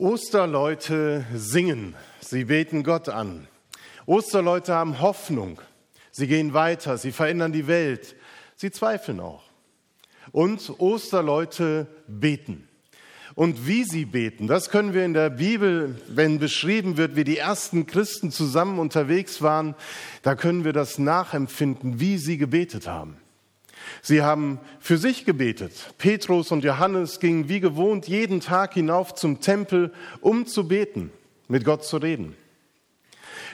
Osterleute singen, sie beten Gott an. Osterleute haben Hoffnung, sie gehen weiter, sie verändern die Welt, sie zweifeln auch. Und Osterleute beten. Und wie sie beten, das können wir in der Bibel, wenn beschrieben wird, wie die ersten Christen zusammen unterwegs waren, da können wir das nachempfinden, wie sie gebetet haben. Sie haben für sich gebetet. Petrus und Johannes gingen wie gewohnt jeden Tag hinauf zum Tempel, um zu beten, mit Gott zu reden.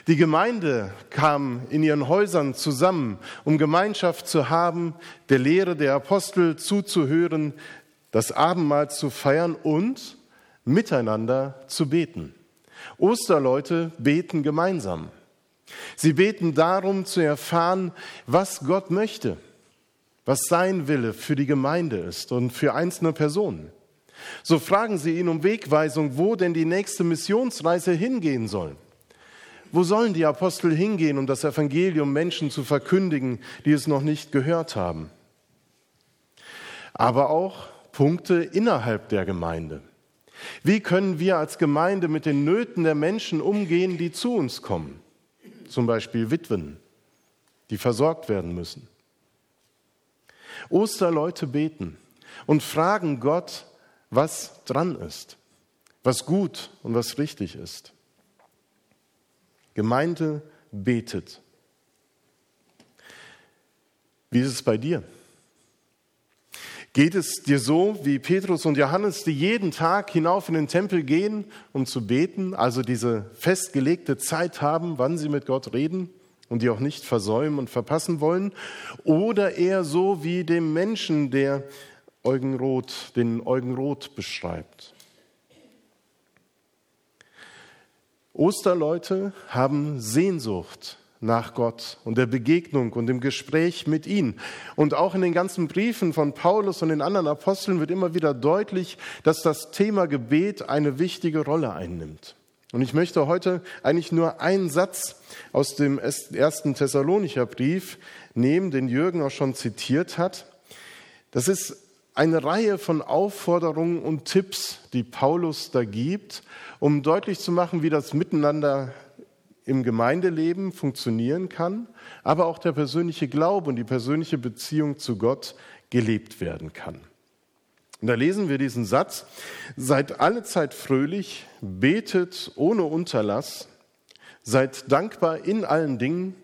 Die Gemeinde kam in ihren Häusern zusammen, um Gemeinschaft zu haben, der Lehre der Apostel zuzuhören, das Abendmahl zu feiern und miteinander zu beten. Osterleute beten gemeinsam. Sie beten darum zu erfahren, was Gott möchte was sein Wille für die Gemeinde ist und für einzelne Personen. So fragen sie ihn um Wegweisung, wo denn die nächste Missionsreise hingehen soll. Wo sollen die Apostel hingehen, um das Evangelium Menschen zu verkündigen, die es noch nicht gehört haben? Aber auch Punkte innerhalb der Gemeinde. Wie können wir als Gemeinde mit den Nöten der Menschen umgehen, die zu uns kommen? Zum Beispiel Witwen, die versorgt werden müssen. Osterleute beten und fragen Gott, was dran ist, was gut und was richtig ist. Gemeinde betet. Wie ist es bei dir? Geht es dir so wie Petrus und Johannes, die jeden Tag hinauf in den Tempel gehen, um zu beten, also diese festgelegte Zeit haben, wann sie mit Gott reden? Und die auch nicht versäumen und verpassen wollen, oder eher so wie dem Menschen, der Eugen Roth, den Eugen Roth beschreibt. Osterleute haben Sehnsucht nach Gott und der Begegnung und dem Gespräch mit ihm. Und auch in den ganzen Briefen von Paulus und den anderen Aposteln wird immer wieder deutlich, dass das Thema Gebet eine wichtige Rolle einnimmt. Und ich möchte heute eigentlich nur einen Satz aus dem ersten Thessalonicher Brief nehmen, den Jürgen auch schon zitiert hat. Das ist eine Reihe von Aufforderungen und Tipps, die Paulus da gibt, um deutlich zu machen, wie das Miteinander im Gemeindeleben funktionieren kann, aber auch der persönliche Glaube und die persönliche Beziehung zu Gott gelebt werden kann. Und da lesen wir diesen Satz, seid alle Zeit fröhlich, betet ohne Unterlass, seid dankbar in allen Dingen,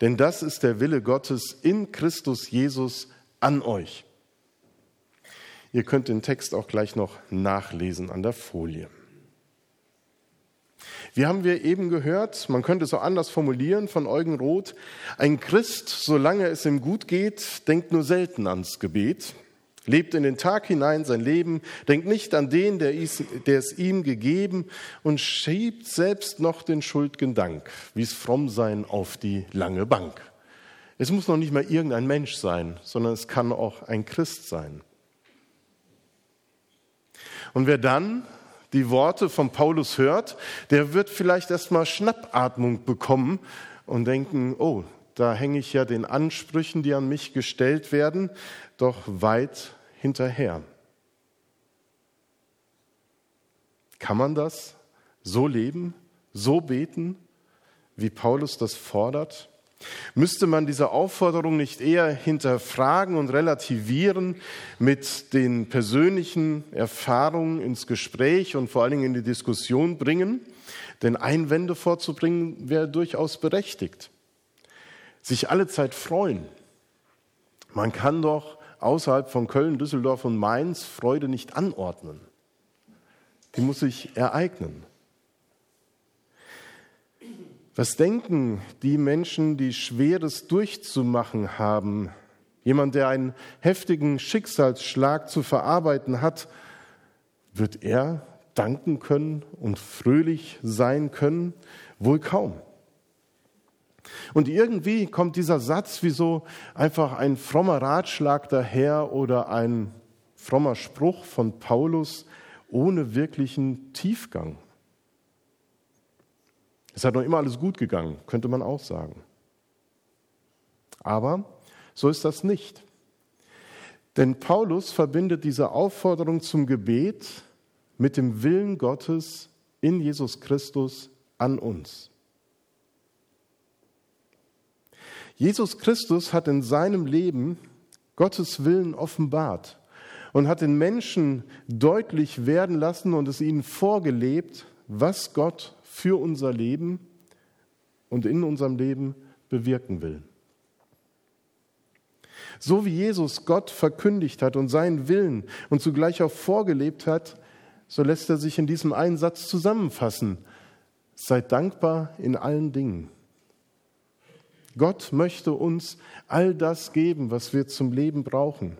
denn das ist der Wille Gottes in Christus Jesus an euch. Ihr könnt den Text auch gleich noch nachlesen an der Folie. Wie haben wir eben gehört, man könnte es auch anders formulieren von Eugen Roth, ein Christ, solange es ihm gut geht, denkt nur selten ans Gebet lebt in den Tag hinein sein Leben, denkt nicht an den, der, es ihm gegeben und schiebt selbst noch den schuldgen Dank, wie es fromm sein, auf die lange Bank. Es muss noch nicht mal irgendein Mensch sein, sondern es kann auch ein Christ sein. Und wer dann die Worte von Paulus hört, der wird vielleicht erstmal Schnappatmung bekommen und denken, oh, da hänge ich ja den Ansprüchen, die an mich gestellt werden, doch weit hinterher. Kann man das so leben, so beten, wie Paulus das fordert? Müsste man diese Aufforderung nicht eher hinterfragen und relativieren, mit den persönlichen Erfahrungen ins Gespräch und vor allen Dingen in die Diskussion bringen? Denn Einwände vorzubringen wäre durchaus berechtigt. Sich alle Zeit freuen. Man kann doch außerhalb von Köln, Düsseldorf und Mainz Freude nicht anordnen. Die muss sich ereignen. Was denken die Menschen, die Schweres durchzumachen haben? Jemand, der einen heftigen Schicksalsschlag zu verarbeiten hat, wird er danken können und fröhlich sein können? Wohl kaum. Und irgendwie kommt dieser Satz wie so einfach ein frommer Ratschlag daher oder ein frommer Spruch von Paulus ohne wirklichen Tiefgang. Es hat noch immer alles gut gegangen, könnte man auch sagen. Aber so ist das nicht. Denn Paulus verbindet diese Aufforderung zum Gebet mit dem Willen Gottes in Jesus Christus an uns. Jesus Christus hat in seinem Leben Gottes Willen offenbart und hat den Menschen deutlich werden lassen und es ihnen vorgelebt, was Gott für unser Leben und in unserem Leben bewirken will. So wie Jesus Gott verkündigt hat und seinen Willen und zugleich auch vorgelebt hat, so lässt er sich in diesem einen Satz zusammenfassen. Seid dankbar in allen Dingen. Gott möchte uns all das geben, was wir zum Leben brauchen.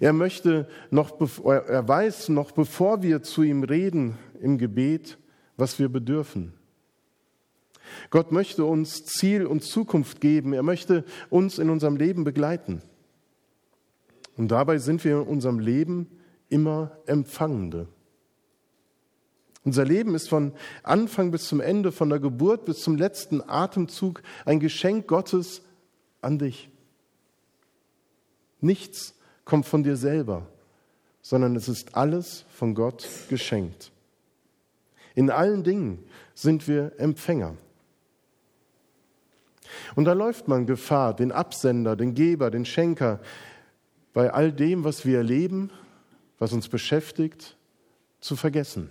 Er möchte noch, er weiß noch, bevor wir zu ihm reden im Gebet, was wir bedürfen. Gott möchte uns Ziel und Zukunft geben. Er möchte uns in unserem Leben begleiten. Und dabei sind wir in unserem Leben immer Empfangende. Unser Leben ist von Anfang bis zum Ende, von der Geburt bis zum letzten Atemzug ein Geschenk Gottes an dich. Nichts kommt von dir selber, sondern es ist alles von Gott geschenkt. In allen Dingen sind wir Empfänger. Und da läuft man Gefahr, den Absender, den Geber, den Schenker, bei all dem, was wir erleben, was uns beschäftigt, zu vergessen.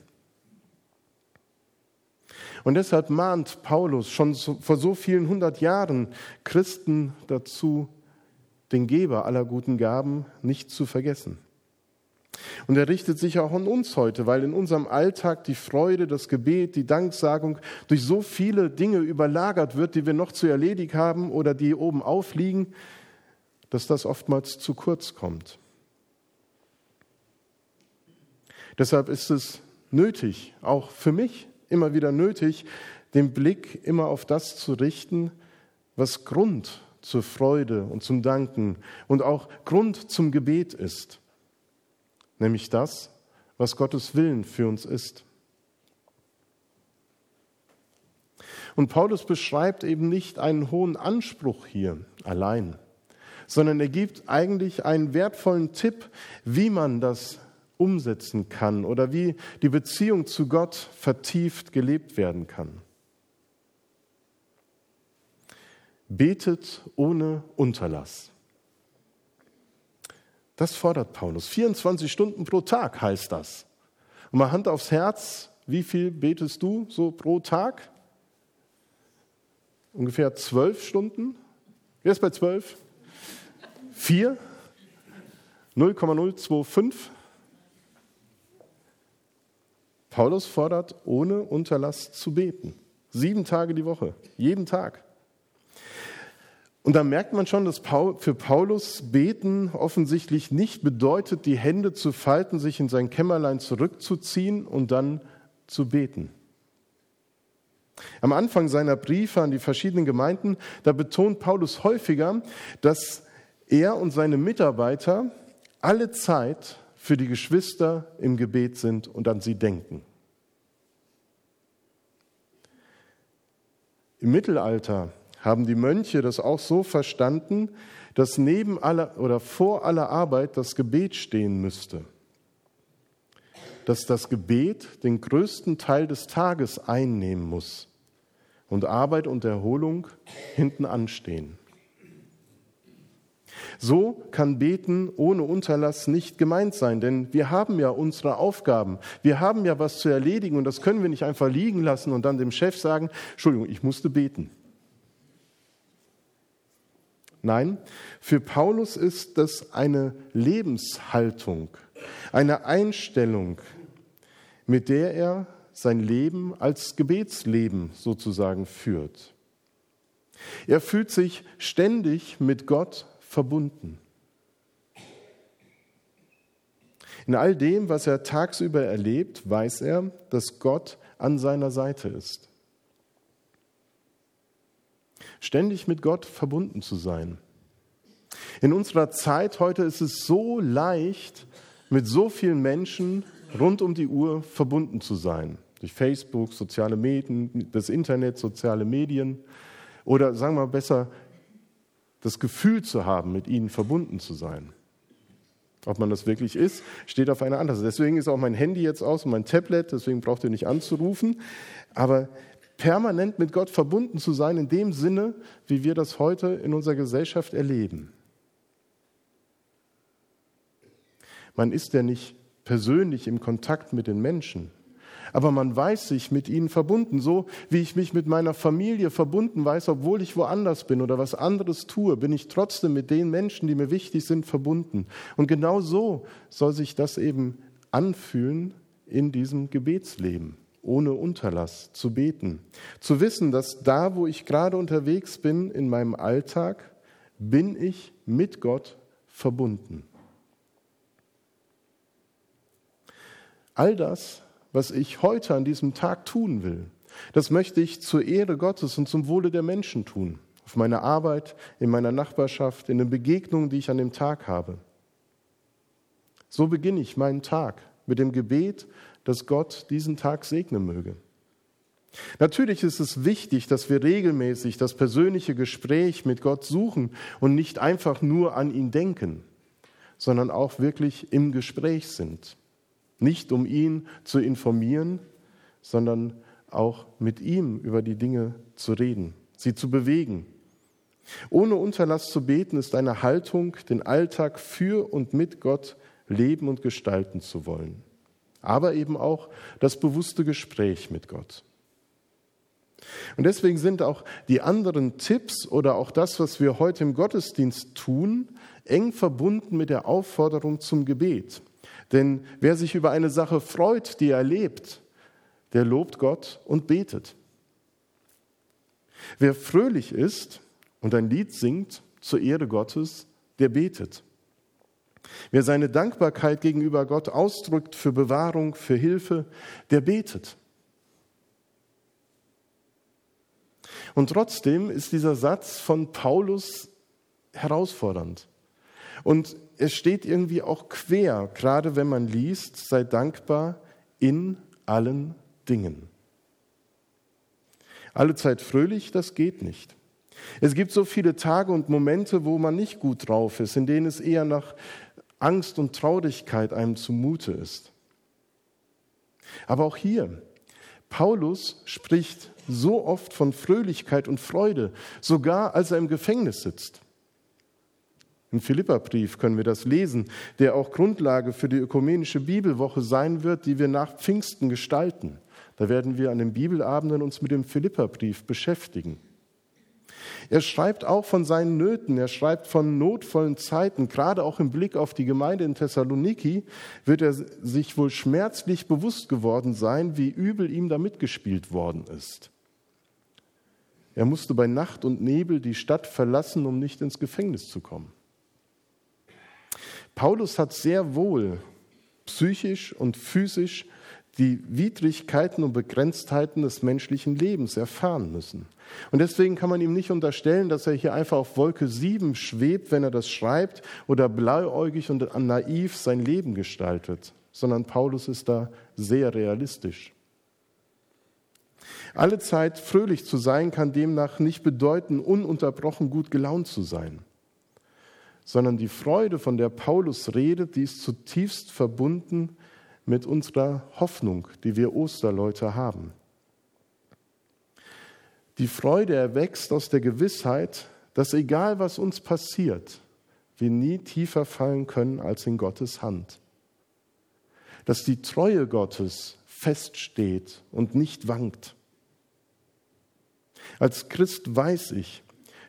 Und deshalb mahnt Paulus schon vor so vielen hundert Jahren Christen dazu, den Geber aller guten Gaben nicht zu vergessen. Und er richtet sich auch an uns heute, weil in unserem Alltag die Freude, das Gebet, die Danksagung durch so viele Dinge überlagert wird, die wir noch zu erledigen haben oder die oben aufliegen, dass das oftmals zu kurz kommt. Deshalb ist es nötig, auch für mich immer wieder nötig, den Blick immer auf das zu richten, was Grund zur Freude und zum Danken und auch Grund zum Gebet ist nämlich das, was Gottes Willen für uns ist. Und Paulus beschreibt eben nicht einen hohen Anspruch hier allein, sondern er gibt eigentlich einen wertvollen Tipp, wie man das umsetzen kann oder wie die Beziehung zu Gott vertieft gelebt werden kann. Betet ohne Unterlass. Das fordert Paulus. 24 Stunden pro Tag heißt das. Und mal Hand aufs Herz, wie viel betest du so pro Tag? Ungefähr zwölf Stunden. Wer ist bei zwölf? Vier? 0,025? Paulus fordert, ohne Unterlass zu beten. Sieben Tage die Woche, jeden Tag. Und da merkt man schon, dass für Paulus Beten offensichtlich nicht bedeutet, die Hände zu falten, sich in sein Kämmerlein zurückzuziehen und dann zu beten. Am Anfang seiner Briefe an die verschiedenen Gemeinden, da betont Paulus häufiger, dass er und seine Mitarbeiter alle Zeit für die Geschwister im Gebet sind und an sie denken. Im Mittelalter haben die Mönche das auch so verstanden, dass neben aller oder vor aller Arbeit das Gebet stehen müsste. Dass das Gebet den größten Teil des Tages einnehmen muss und Arbeit und Erholung hinten anstehen. So kann Beten ohne Unterlass nicht gemeint sein, denn wir haben ja unsere Aufgaben. Wir haben ja was zu erledigen und das können wir nicht einfach liegen lassen und dann dem Chef sagen, Entschuldigung, ich musste beten. Nein, für Paulus ist das eine Lebenshaltung, eine Einstellung, mit der er sein Leben als Gebetsleben sozusagen führt. Er fühlt sich ständig mit Gott verbunden. In all dem, was er tagsüber erlebt, weiß er, dass Gott an seiner Seite ist ständig mit Gott verbunden zu sein. In unserer Zeit heute ist es so leicht, mit so vielen Menschen rund um die Uhr verbunden zu sein. Durch Facebook, soziale Medien, das Internet, soziale Medien. Oder sagen wir besser, das Gefühl zu haben, mit ihnen verbunden zu sein. Ob man das wirklich ist, steht auf einer anderen. Deswegen ist auch mein Handy jetzt aus und mein Tablet, deswegen braucht ihr nicht anzurufen. Aber permanent mit Gott verbunden zu sein, in dem Sinne, wie wir das heute in unserer Gesellschaft erleben. Man ist ja nicht persönlich im Kontakt mit den Menschen, aber man weiß sich mit ihnen verbunden, so wie ich mich mit meiner Familie verbunden weiß, obwohl ich woanders bin oder was anderes tue, bin ich trotzdem mit den Menschen, die mir wichtig sind, verbunden. Und genau so soll sich das eben anfühlen in diesem Gebetsleben, ohne Unterlass zu beten. Zu wissen, dass da, wo ich gerade unterwegs bin in meinem Alltag, bin ich mit Gott verbunden. All das, was ich heute an diesem Tag tun will, das möchte ich zur Ehre Gottes und zum Wohle der Menschen tun. Auf meiner Arbeit, in meiner Nachbarschaft, in den Begegnungen, die ich an dem Tag habe. So beginne ich meinen Tag mit dem Gebet, dass Gott diesen Tag segnen möge. Natürlich ist es wichtig, dass wir regelmäßig das persönliche Gespräch mit Gott suchen und nicht einfach nur an ihn denken, sondern auch wirklich im Gespräch sind. Nicht um ihn zu informieren, sondern auch mit ihm über die Dinge zu reden, sie zu bewegen. Ohne Unterlass zu beten ist eine Haltung, den Alltag für und mit Gott leben und gestalten zu wollen. Aber eben auch das bewusste Gespräch mit Gott. Und deswegen sind auch die anderen Tipps oder auch das, was wir heute im Gottesdienst tun, eng verbunden mit der Aufforderung zum Gebet. Denn wer sich über eine Sache freut, die er lebt, der lobt Gott und betet. Wer fröhlich ist und ein Lied singt zur Ehre Gottes, der betet. Wer seine Dankbarkeit gegenüber Gott ausdrückt für Bewahrung, für Hilfe, der betet. Und trotzdem ist dieser Satz von Paulus herausfordernd. Und es steht irgendwie auch quer, gerade wenn man liest, sei dankbar in allen Dingen. Alle Zeit fröhlich, das geht nicht. Es gibt so viele Tage und Momente, wo man nicht gut drauf ist, in denen es eher nach Angst und Traurigkeit einem zumute ist. Aber auch hier, Paulus spricht so oft von Fröhlichkeit und Freude, sogar als er im Gefängnis sitzt. Im Philipperbrief können wir das lesen, der auch Grundlage für die ökumenische Bibelwoche sein wird, die wir nach Pfingsten gestalten. Da werden wir an den Bibelabenden uns mit dem Philipperbrief beschäftigen. Er schreibt auch von seinen Nöten, er schreibt von notvollen Zeiten. Gerade auch im Blick auf die Gemeinde in Thessaloniki wird er sich wohl schmerzlich bewusst geworden sein, wie übel ihm da mitgespielt worden ist. Er musste bei Nacht und Nebel die Stadt verlassen, um nicht ins Gefängnis zu kommen. Paulus hat sehr wohl psychisch und physisch die Widrigkeiten und Begrenztheiten des menschlichen Lebens erfahren müssen. Und deswegen kann man ihm nicht unterstellen, dass er hier einfach auf Wolke 7 schwebt, wenn er das schreibt, oder blauäugig und naiv sein Leben gestaltet, sondern Paulus ist da sehr realistisch. Alle Zeit fröhlich zu sein kann demnach nicht bedeuten, ununterbrochen gut gelaunt zu sein sondern die Freude, von der Paulus redet, die ist zutiefst verbunden mit unserer Hoffnung, die wir Osterleute haben. Die Freude erwächst aus der Gewissheit, dass egal was uns passiert, wir nie tiefer fallen können als in Gottes Hand. Dass die Treue Gottes feststeht und nicht wankt. Als Christ weiß ich,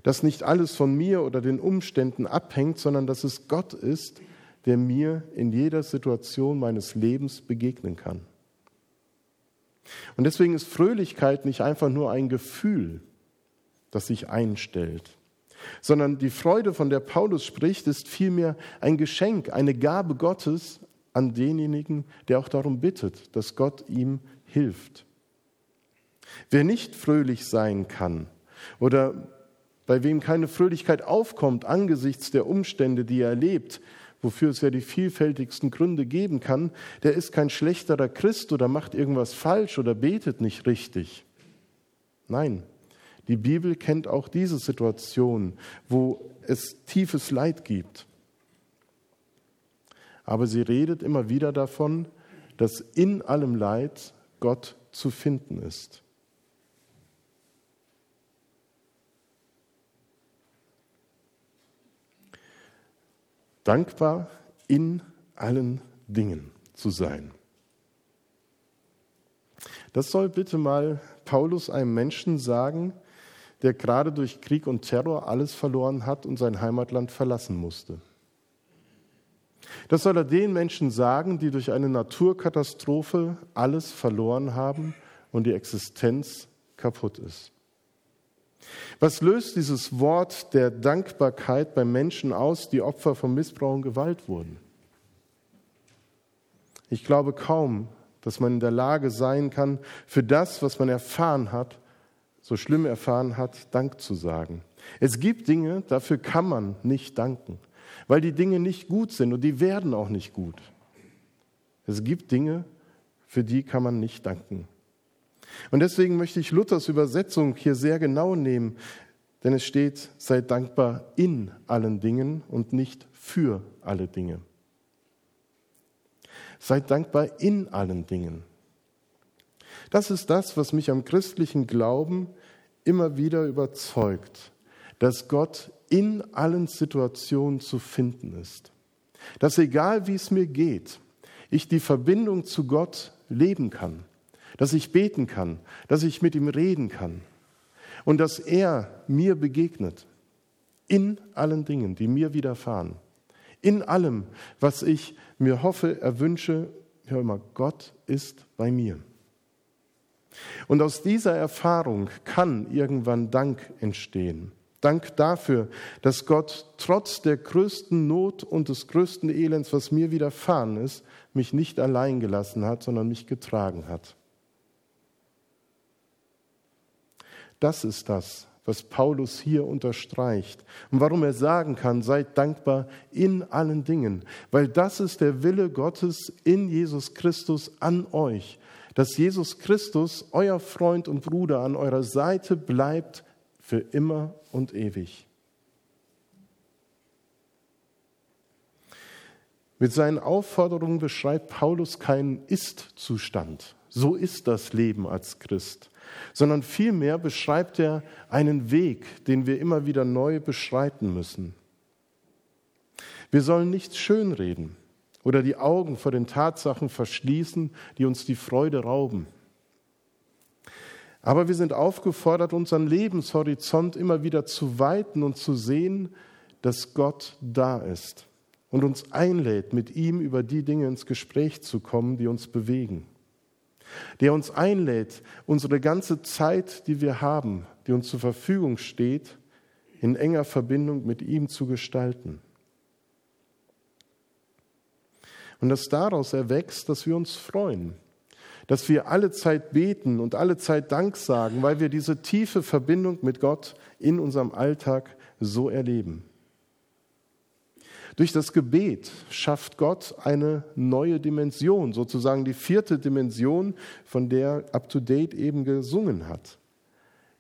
dass nicht alles von mir oder den Umständen abhängt, sondern dass es Gott ist, der mir in jeder Situation meines Lebens begegnen kann. Und deswegen ist Fröhlichkeit nicht einfach nur ein Gefühl, das sich einstellt, sondern die Freude, von der Paulus spricht, ist vielmehr ein Geschenk, eine Gabe Gottes an denjenigen, der auch darum bittet, dass Gott ihm hilft. Wer nicht fröhlich sein kann oder bei wem keine Fröhlichkeit aufkommt angesichts der Umstände, die er erlebt, wofür es ja die vielfältigsten Gründe geben kann, der ist kein schlechterer Christ oder macht irgendwas falsch oder betet nicht richtig. Nein, die Bibel kennt auch diese Situation, wo es tiefes Leid gibt. aber sie redet immer wieder davon, dass in allem Leid Gott zu finden ist. Dankbar in allen Dingen zu sein. Das soll bitte mal Paulus einem Menschen sagen, der gerade durch Krieg und Terror alles verloren hat und sein Heimatland verlassen musste. Das soll er den Menschen sagen, die durch eine Naturkatastrophe alles verloren haben und die Existenz kaputt ist. Was löst dieses Wort der Dankbarkeit bei Menschen aus, die Opfer von Missbrauch und Gewalt wurden? Ich glaube kaum, dass man in der Lage sein kann, für das, was man erfahren hat, so schlimm erfahren hat, Dank zu sagen. Es gibt Dinge, dafür kann man nicht danken weil die Dinge nicht gut sind und die werden auch nicht gut. Es gibt Dinge, für die kann man nicht danken. Und deswegen möchte ich Luthers Übersetzung hier sehr genau nehmen, denn es steht, seid dankbar in allen Dingen und nicht für alle Dinge. Seid dankbar in allen Dingen. Das ist das, was mich am christlichen Glauben immer wieder überzeugt, dass Gott in allen Situationen zu finden ist. Dass egal wie es mir geht, ich die Verbindung zu Gott leben kann, dass ich beten kann, dass ich mit ihm reden kann und dass er mir begegnet in allen Dingen, die mir widerfahren, in allem, was ich mir hoffe, erwünsche, hör mal, Gott ist bei mir. Und aus dieser Erfahrung kann irgendwann Dank entstehen. Dank dafür, dass Gott trotz der größten Not und des größten Elends, was mir widerfahren ist, mich nicht allein gelassen hat, sondern mich getragen hat. Das ist das, was Paulus hier unterstreicht und warum er sagen kann, seid dankbar in allen Dingen, weil das ist der Wille Gottes in Jesus Christus an euch, dass Jesus Christus, euer Freund und Bruder, an eurer Seite bleibt für immer und ewig. Mit seinen Aufforderungen beschreibt Paulus keinen Ist-Zustand. So ist das Leben als Christ. Sondern vielmehr beschreibt er einen Weg, den wir immer wieder neu beschreiten müssen. Wir sollen nichts schönreden oder die Augen vor den Tatsachen verschließen, die uns die Freude rauben. Aber wir sind aufgefordert, unseren Lebenshorizont immer wieder zu weiten und zu sehen, dass Gott da ist und uns einlädt, mit ihm über die Dinge ins Gespräch zu kommen, die uns bewegen. Der uns einlädt, unsere ganze Zeit, die wir haben, die uns zur Verfügung steht, in enger Verbindung mit ihm zu gestalten. Und dass daraus erwächst, dass wir uns freuen dass wir alle Zeit beten und alle Zeit Dank sagen, weil wir diese tiefe Verbindung mit Gott in unserem Alltag so erleben. Durch das Gebet schafft Gott eine neue Dimension, sozusagen die vierte Dimension, von der UpToDate eben gesungen hat.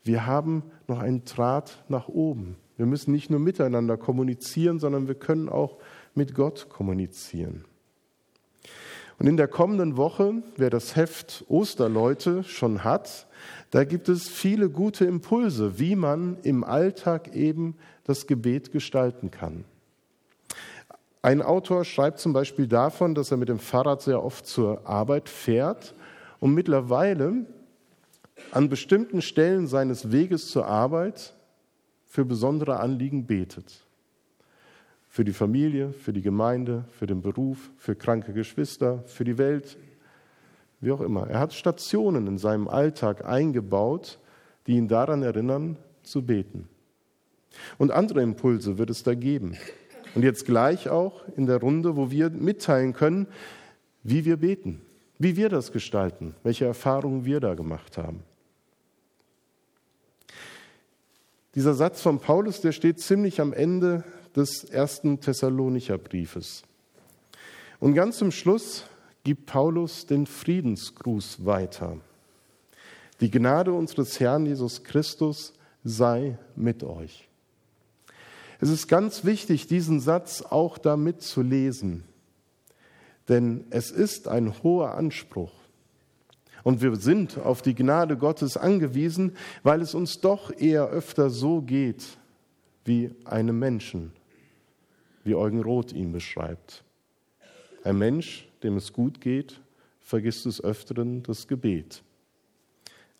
Wir haben noch einen Draht nach oben. Wir müssen nicht nur miteinander kommunizieren, sondern wir können auch mit Gott kommunizieren. Und in der kommenden Woche, wer das Heft Osterleute schon hat, da gibt es viele gute Impulse, wie man im Alltag eben das Gebet gestalten kann. Ein Autor schreibt zum Beispiel davon, dass er mit dem Fahrrad sehr oft zur Arbeit fährt und mittlerweile an bestimmten Stellen seines Weges zur Arbeit für besondere Anliegen betet. Für die Familie, für die Gemeinde, für den Beruf, für kranke Geschwister, für die Welt, wie auch immer. Er hat Stationen in seinem Alltag eingebaut, die ihn daran erinnern, zu beten. Und andere Impulse wird es da geben. Und jetzt gleich auch in der Runde, wo wir mitteilen können, wie wir beten, wie wir das gestalten, welche Erfahrungen wir da gemacht haben. Dieser Satz von Paulus, der steht ziemlich am Ende des ersten Thessalonicher Briefes. Und ganz zum Schluss gibt Paulus den Friedensgruß weiter. Die Gnade unseres Herrn Jesus Christus sei mit euch. Es ist ganz wichtig, diesen Satz auch damit zu lesen. Denn es ist ein hoher Anspruch. Und wir sind auf die Gnade Gottes angewiesen, weil es uns doch eher öfter so geht wie einem Menschen, wie Eugen Roth ihn beschreibt. Ein Mensch, dem es gut geht, vergisst des Öfteren das Gebet.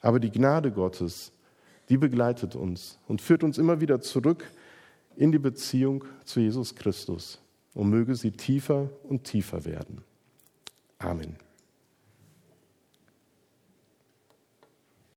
Aber die Gnade Gottes, die begleitet uns und führt uns immer wieder zurück in die Beziehung zu Jesus Christus und möge sie tiefer und tiefer werden. Amen.